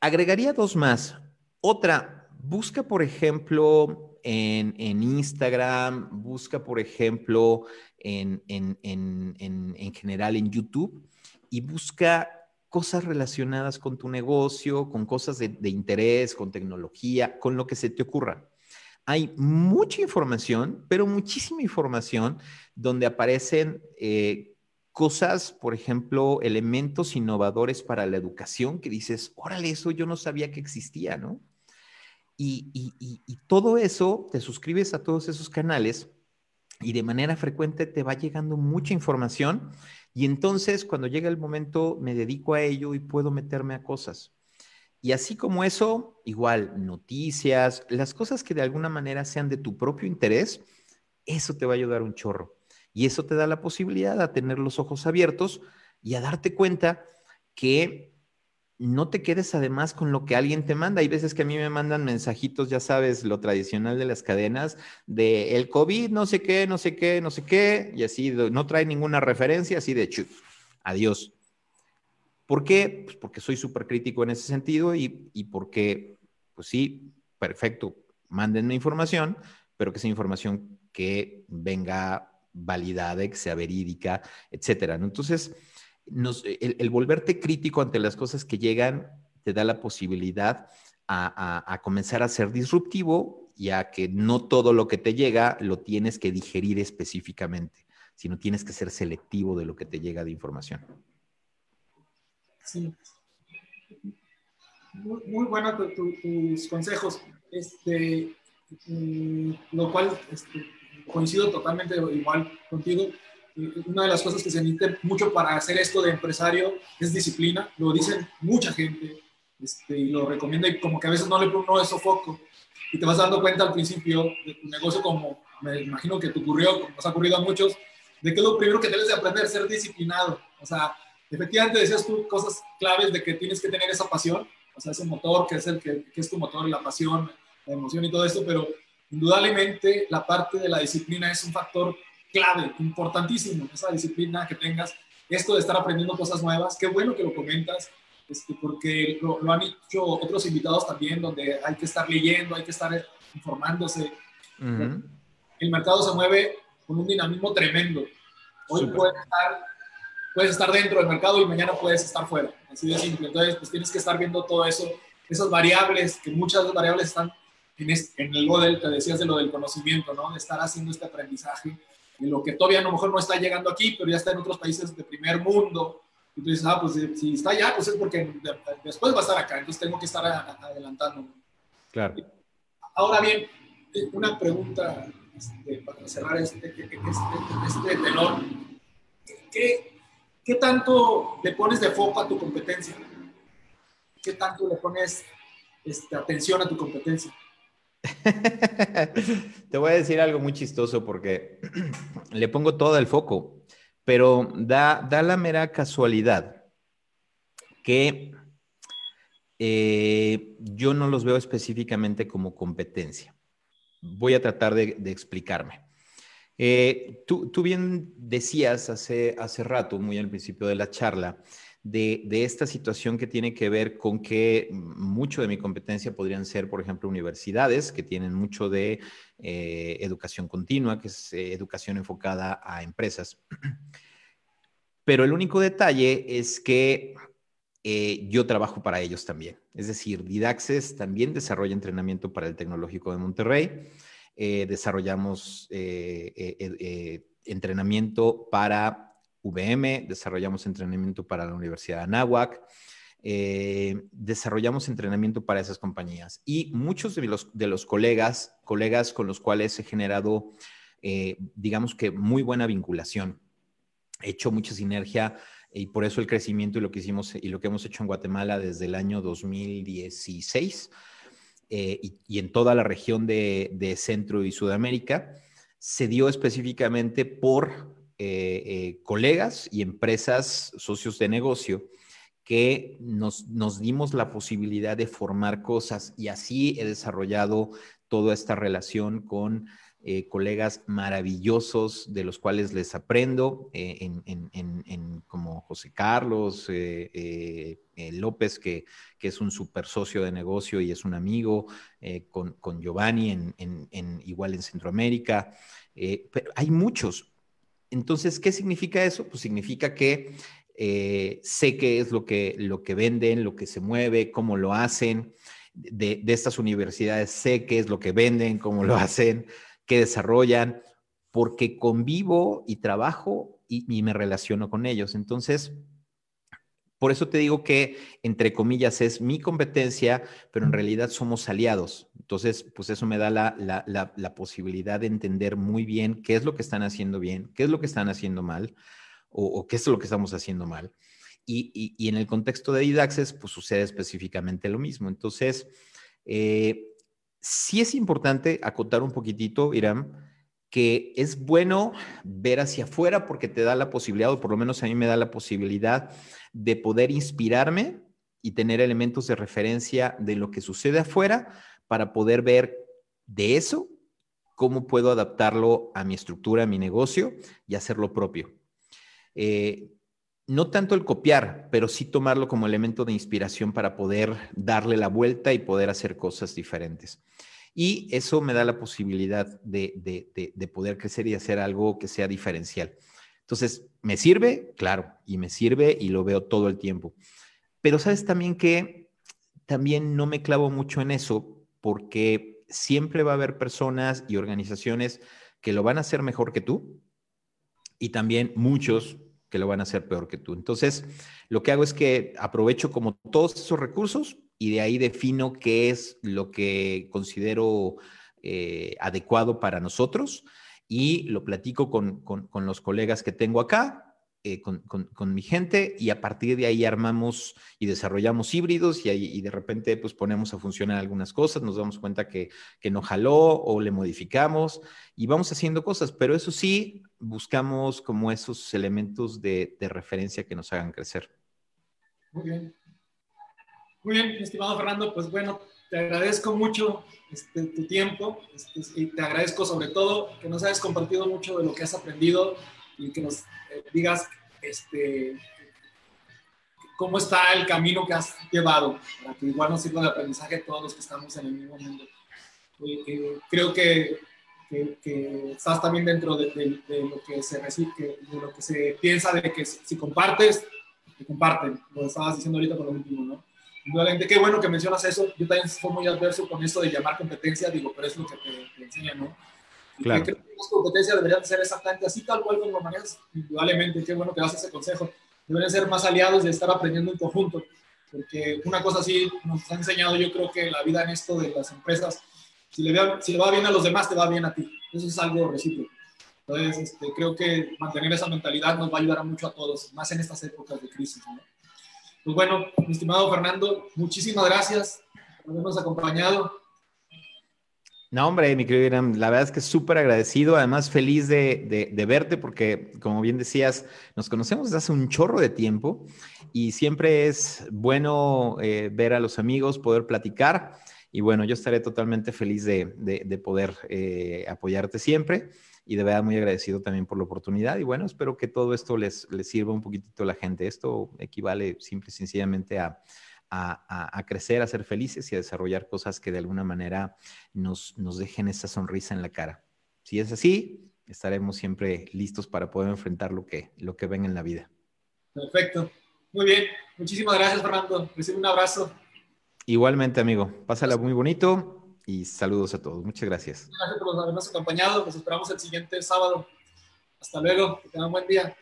Agregaría dos más. Otra, busca, por ejemplo, en, Instagram, busca, por ejemplo, en, en, general en YouTube y busca cosas relacionadas con tu negocio, con cosas de, de interés, con tecnología, con lo que se te ocurra hay mucha información, pero muchísima información donde aparecen eh, cosas, por ejemplo, elementos innovadores para la educación que dices, órale, eso yo no sabía que existía, ¿no? Y, y, todo eso, te suscribes a todos esos canales y de manera frecuente te va llegando mucha información y entonces cuando llega el momento me dedico a ello y puedo meterme a cosas. Y así como eso, igual noticias, las cosas que de alguna manera sean de tu propio interés, eso te va a ayudar un chorro. Y eso te da la posibilidad a tener los ojos abiertos y a darte cuenta que no te quedes además con lo que alguien te manda. Hay veces que a mí me mandan mensajitos, ya sabes, lo tradicional de las cadenas, de el COVID, no sé qué, no sé qué, no sé qué, y así no trae ninguna referencia, así de chut, adiós. ¿Por qué? Pues porque soy súper crítico en ese sentido y, y, porque, pues sí, perfecto, mándenme información, pero que sea información que venga validada, que sea verídica, etcétera. Entonces, el, volverte crítico ante las cosas que llegan te da la posibilidad a, comenzar a ser disruptivo y a que no todo lo que te llega lo tienes que digerir específicamente, sino tienes que ser selectivo de lo que te llega de información. Sí. Muy, muy buenos tus consejos, este, mm, lo cual este, coincido totalmente igual contigo una de las cosas que se necesita mucho para hacer esto de empresario es disciplina. Lo dicen mucha gente este, y lo recomienda y como que a veces no le pone eso foco y te vas dando cuenta al principio de tu negocio como me imagino que te ocurrió, como nos ha ocurrido a muchos, de que lo primero que debes de aprender es ser disciplinado. O sea, efectivamente decías tú cosas claves de que tienes que tener esa pasión, o sea, ese motor que es el que, que es tu motor, la pasión, la emoción y todo esto, pero indudablemente la parte de la disciplina es un factor clave, importantísimo, esa disciplina que tengas, esto de estar aprendiendo cosas nuevas, qué bueno que lo comentas, este, porque lo, han dicho otros invitados también, donde hay que estar leyendo, hay que estar informándose. El mercado se mueve con un dinamismo tremendo. Hoy puedes estar, puedes estar dentro del mercado y mañana puedes estar fuera, así de simple. Entonces, pues tienes que estar viendo todo eso, esas variables, que muchas variables están en, en el modelo, te decías de lo del conocimiento, ¿no? De estar haciendo este aprendizaje en lo que todavía a lo mejor no está llegando aquí, pero ya está en otros países de primer mundo. Y tú dices, ah, pues si está allá, pues es porque después va a estar acá, entonces tengo que estar adelantando. Claro. Ahora bien, eh, una pregunta este, para cerrar este, este, este tenor. ¿Qué, ¿Qué tanto le pones de foco a tu competencia? ¿Qué tanto le pones este, atención a tu competencia? *laughs* Te voy a decir algo muy chistoso porque *clears throat* le pongo todo el foco, pero da, da la mera casualidad que eh, yo no los veo específicamente como competencia. Voy a tratar de, explicarme. Eh, tú, bien decías hace, hace rato, muy al principio de la charla, de, esta situación que tiene que ver con que mucho de mi competencia podrían ser, por ejemplo, universidades que tienen mucho de eh, educación continua, que es eh, educación enfocada a empresas. *clears throat* Pero el único detalle es que yo trabajo para ellos también. Es decir, Didaxes también desarrolla entrenamiento para el Tecnológico de Monterrey. Desarrollamos entrenamiento para VM, desarrollamos entrenamiento para la Universidad de Anáhuac, eh, desarrollamos entrenamiento para esas compañías. Y muchos de los, de los colegas, colegas con los cuales he generado, eh, digamos que muy buena vinculación, he hecho mucha sinergia y por eso el crecimiento y lo que hicimos y lo que hemos hecho en Guatemala desde el año 2016 eh, y, en toda la región de, Centro y Sudamérica se dio específicamente por eh, eh, colegas y empresas, socios de negocio, que nos, nos dimos la posibilidad de formar cosas. Y así he desarrollado toda esta relación con eh, colegas maravillosos de los cuales les aprendo, en, en, como José Carlos López, que, es un super socio de negocio y es un amigo, con, Giovanni igual en Centroamérica. pero hay muchos, entonces, ¿qué significa eso? Pues significa que eh, sé qué es lo que, lo que venden, lo que se mueve, cómo lo hacen. De, estas universidades sé qué es lo que venden, cómo lo hacen, qué desarrollan, porque convivo y trabajo y me relaciono con ellos. Entonces, por eso te digo que, entre comillas, es mi competencia, pero en realidad somos aliados. Entonces, pues eso me da la, posibilidad de entender muy bien qué es lo que están haciendo bien, qué es lo que están haciendo mal o, qué es lo que estamos haciendo mal. Y, en el contexto de Didaxes, pues sucede específicamente lo mismo. Entonces, eh, sí es importante acotar un poquitito, Irán, que es bueno ver hacia afuera porque te da la posibilidad, o por lo menos a mí me da la posibilidad de poder inspirarme y tener elementos de referencia de lo que sucede afuera para poder ver de eso cómo puedo adaptarlo a mi estructura, a mi negocio y hacerlo propio. Eh, no tanto el copiar, pero sí tomarlo como elemento de inspiración para poder darle la vuelta y poder hacer cosas diferentes. Y eso me da la posibilidad de, poder crecer y hacer algo que sea diferencial. Entonces, ¿me sirve? Claro, y me sirve y lo veo todo el tiempo. Pero sabes también que también no me clavo mucho en eso porque siempre va a haber personas y organizaciones que lo van a hacer mejor que tú y también muchos que lo van a hacer peor que tú. Entonces, lo que hago es que aprovecho como todos esos recursos y de ahí defino qué es lo que considero eh, adecuado para nosotros y lo platico con, con los colegas que tengo acá eh, con, mi gente y a partir de ahí armamos y desarrollamos híbridos y, de repente pues ponemos a funcionar algunas cosas, nos damos cuenta que, no jaló o le modificamos y vamos haciendo cosas, pero eso sí, buscamos como esos elementos de, de referencia que nos hagan crecer. Muy bien. Muy bien, estimado Fernando, pues bueno, te agradezco mucho este, tu tiempo este, y te agradezco sobre todo que nos hayas compartido mucho de lo que has aprendido y que nos eh, digas este, cómo está el camino que has llevado, para que igual nos sirva de aprendizaje a todos los que estamos en el mismo mundo. creo que, que, estás también dentro de, lo que se recibe, de lo que se piensa de que si compartes, te comparten. Lo estabas diciendo ahorita con lo último, ¿no? Indudablemente, qué bueno que mencionas eso. Yo también soy muy adverso con esto de llamar competencia, digo, pero es lo que te, te enseña, ¿no? Claro. Creo que las competencias deberían ser exactamente así, tal cual como lo manejas. Indudablemente, qué bueno que das ese consejo. Deberían ser más aliados y estar aprendiendo en conjunto. Porque una cosa así nos ha enseñado, yo creo que la vida en esto de las empresas, si le, va, si le va bien a los demás, te va bien a ti. Eso es algo recíproco. Entonces, este, creo que mantener esa mentalidad nos va a ayudar mucho a todos, más en estas épocas de crisis. Pues bueno, mi estimado Fernando, muchísimas gracias por habernos acompañado. No, hombre, mi querido Irán, la verdad es que súper agradecido, además feliz de, verte porque, como bien decías, nos conocemos desde hace un chorro de tiempo y siempre es bueno eh, ver a los amigos, poder platicar y bueno, yo estaré totalmente feliz de, poder eh, apoyarte siempre y de verdad muy agradecido también por la oportunidad y bueno, espero que todo esto les, les sirva un poquitito a la gente. Esto equivale simple y sencillamente a a, crecer, a ser felices y a desarrollar cosas que de alguna manera nos, nos dejen esa sonrisa en la cara. Si es así, estaremos siempre listos para poder enfrentar lo que, lo que venga en la vida. Perfecto. Muy bien. Muchísimas gracias, Fernando. Recibe un abrazo. Igualmente, amigo. Pásala muy bonito y saludos a todos. Muchas gracias. Gracias por habernos acompañado. Nos esperamos el siguiente sábado. Hasta luego. Que tengan un buen día.